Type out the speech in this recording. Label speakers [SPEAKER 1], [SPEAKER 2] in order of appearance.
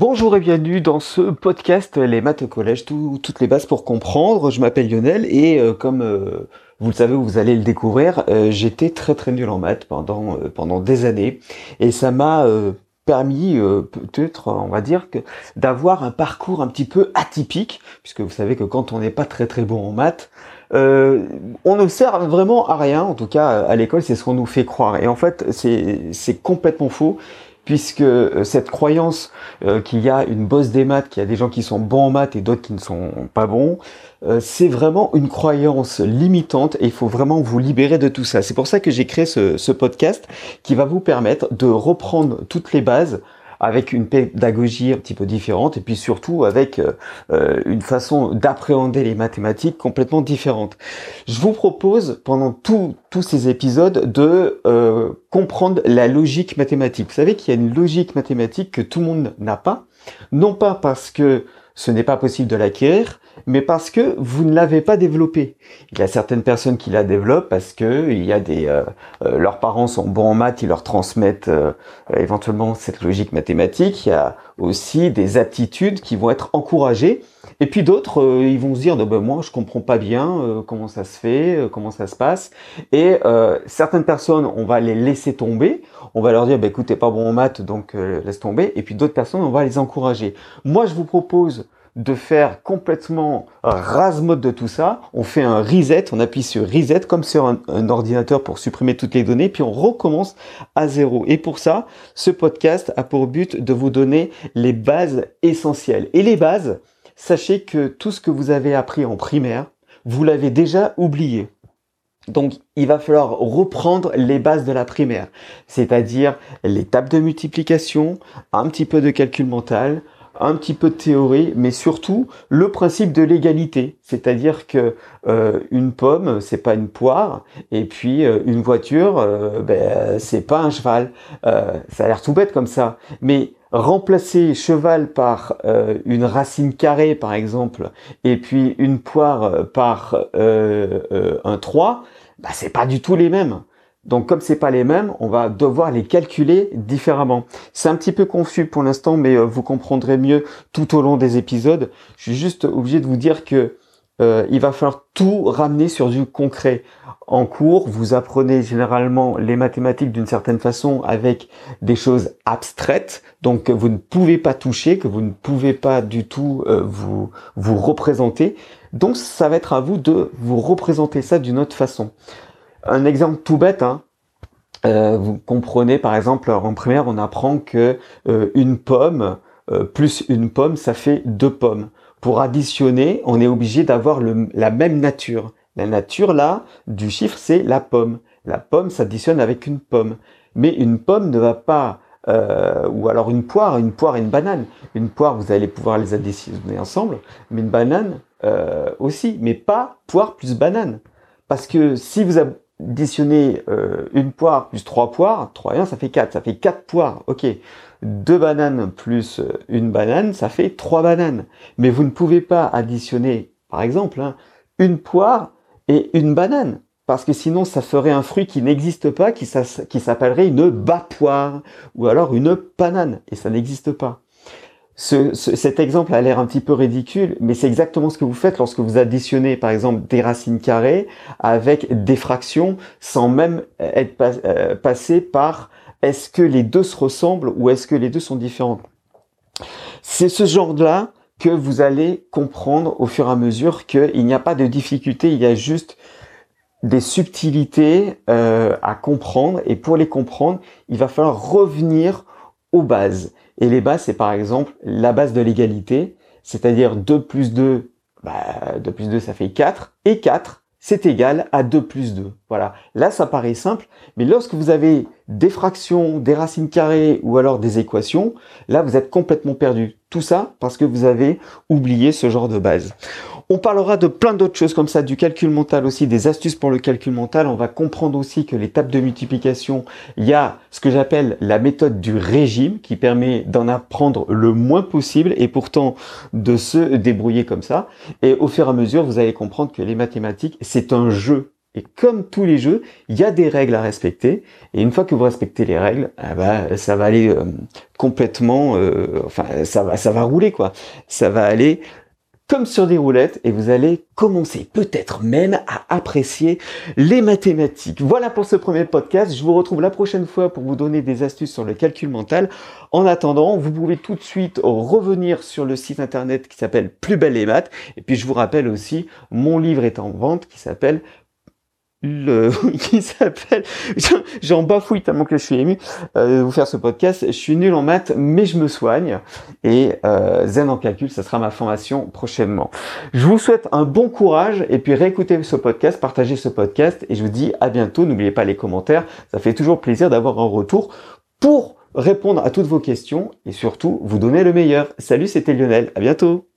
[SPEAKER 1] Bonjour et bienvenue dans ce podcast Les maths au collège, toutes les bases pour comprendre. Je m'appelle Lionel et euh, comme euh, vous le savez, vous allez le découvrir, euh, j'étais très très nul en maths pendant pendant des années et ça m'a permis peut-être, on va dire, que d'avoir un parcours un petit peu atypique, puisque vous savez que quand on n'est pas très très bon en maths, on ne sert vraiment à rien, en tout cas à l'école, c'est ce qu'on nous fait croire. Et en fait, c'est complètement faux puisque euh, cette croyance euh, qu'il y a une bosse des maths, qu'il y a des gens qui sont bons en maths et d'autres qui ne sont pas bons, euh, c'est vraiment une croyance limitante et il faut vraiment vous libérer de tout ça. C'est pour ça que j'ai créé ce, ce podcast qui va vous permettre de reprendre toutes les bases avec une pédagogie un petit peu différente et puis surtout avec euh, euh, une façon d'appréhender les mathématiques complètement différente. Je vous propose pendant tous ces épisodes de euh, comprendre la logique mathématique. Vous savez qu'il y a une logique mathématique que tout le monde n'a pas, non pas parce que ce n'est pas possible de l'acquérir, mais parce que vous ne l'avez pas développé. Il y a certaines personnes qui la développent parce que il y a des euh, euh, leurs parents sont bons en maths, ils leur transmettent euh, éventuellement cette logique mathématique. Il y a aussi des aptitudes qui vont être encouragées. Et puis d'autres, ils vont se dire, ben, moi je comprends pas bien comment ça se fait, comment ça se passe. Et certaines personnes, on va les laisser tomber. On va leur dire, ben, écoute, t'es pas bon en maths, donc laisse tomber. Et puis d'autres personnes, on va les encourager. Moi, je vous propose de faire complètement rase mode de tout ça. On fait un reset, on appuie sur reset comme sur un, ordinateur pour supprimer toutes les données, puis on recommence à zéro. Et pour ça, ce podcast a pour but de vous donner les bases essentielles. Et les bases, sachez que tout ce que vous avez appris en primaire, vous l'avez déjà oublié. Donc, il va falloir reprendre les bases de la primaire, c'est-à-dire les tables de multiplication, un petit peu de calcul mental, un petit peu de théorie, mais surtout le principe de l'égalité, c'est-à-dire que euh, une pomme c'est pas une poire, et puis euh, une voiture euh, ben, c'est pas un cheval. ça a l'air tout bête comme ça, mais remplacer cheval par une racine carrée par exemple, et puis une poire par un 3, bah, c'est pas du tout les mêmes. Donc comme c'est pas les mêmes, on va devoir les calculer différemment. C'est un petit peu confus pour l'instant, mais euh, vous comprendrez mieux tout au long des épisodes. Je suis juste obligé de vous dire que euh, il va falloir tout ramener sur du concret. En cours, vous apprenez généralement les mathématiques d'une certaine façon avec des choses abstraites, donc que vous ne pouvez pas toucher, que vous ne pouvez pas du tout euh, vous vous représenter. Donc ça va être à vous de vous représenter ça d'une autre façon. Un exemple tout bête, hein. Euh, vous comprenez par exemple en primaire on apprend que euh, une pomme euh, plus une pomme ça fait deux pommes. Pour additionner on est obligé d'avoir la même nature. La nature là du chiffre c'est la pomme. La pomme s'additionne avec une pomme. Mais une pomme ne va pas ou alors une poire, une poire et une banane. Une poire, vous allez pouvoir les additionner ensemble, mais une banane aussi, mais pas poire plus banane. Parce que si vous additionner euh, une poire plus trois poires, 3 et 1, ça fait 4. Ça fait 4 poires. Ok. Deux bananes plus euh, une banane, ça fait trois bananes. Mais vous ne pouvez pas additionner, par exemple, hein, une poire et une banane. Parce que sinon, ça ferait un fruit qui n'existe pas, qui s'appellerait une bas-poire, ou alors une banane. Et ça n'existe pas cet exemple a l'air un petit peu ridicule, mais c'est exactement ce que vous faites lorsque vous additionnez, par exemple, des racines carrées avec des fractions sans même être euh, passé par est-ce que les deux se ressemblent ou est-ce que les deux sont différents. C'est ce genre-là que vous allez comprendre au fur et à mesure qu'il n'y a pas de difficulté, il y a juste des subtilités euh, à comprendre et pour les comprendre, il va falloir revenir aux bases. Et les bases, c'est par exemple la base de l'égalité, c'est-à-dire 2 plus 2, bah, 2 plus 2 ça fait 4, et 4 c'est égal à 2 plus 2. Voilà. Là, ça paraît simple, mais lorsque vous avez des fractions, des racines carrées ou alors des équations, là, vous êtes complètement perdu. Tout ça parce que vous avez oublié ce genre de base. On parlera de plein d'autres choses comme ça, du calcul mental aussi, des astuces pour le calcul mental. On va comprendre aussi que tables de multiplication, il y a ce que j'appelle la méthode du régime qui permet d'en apprendre le moins possible et pourtant de se débrouiller comme ça. Et au fur et à mesure, vous allez comprendre que les mathématiques, c'est un jeu Et comme tous les jeux, il y a des règles à respecter. Et une fois que vous respectez les règles, ah bah, ça va aller euh, complètement, euh, enfin, ça va, ça va rouler quoi. Ça va aller comme sur des roulettes et vous allez commencer peut-être même à apprécier les mathématiques. Voilà pour ce premier podcast. Je vous retrouve la prochaine fois pour vous donner des astuces sur le calcul mental. En attendant, vous pouvez tout de suite revenir sur le site internet qui s'appelle Plus belle les maths. Et puis je vous rappelle aussi, mon livre est en vente qui s'appelle le qui s'appelle j'en bafouille tellement que je suis ému euh, de vous faire ce podcast. Je suis nul en maths mais je me soigne. Et euh, zen en calcul ça sera ma formation prochainement. Je vous souhaite un bon courage et puis réécoutez ce podcast partagez ce podcast et je vous dis à bientôt. N'oubliez pas les commentaires. Ça fait toujours plaisir d'avoir un retour pour répondre à toutes vos questions et surtout vous donner le meilleur. Salut c'était Lionel. À bientôt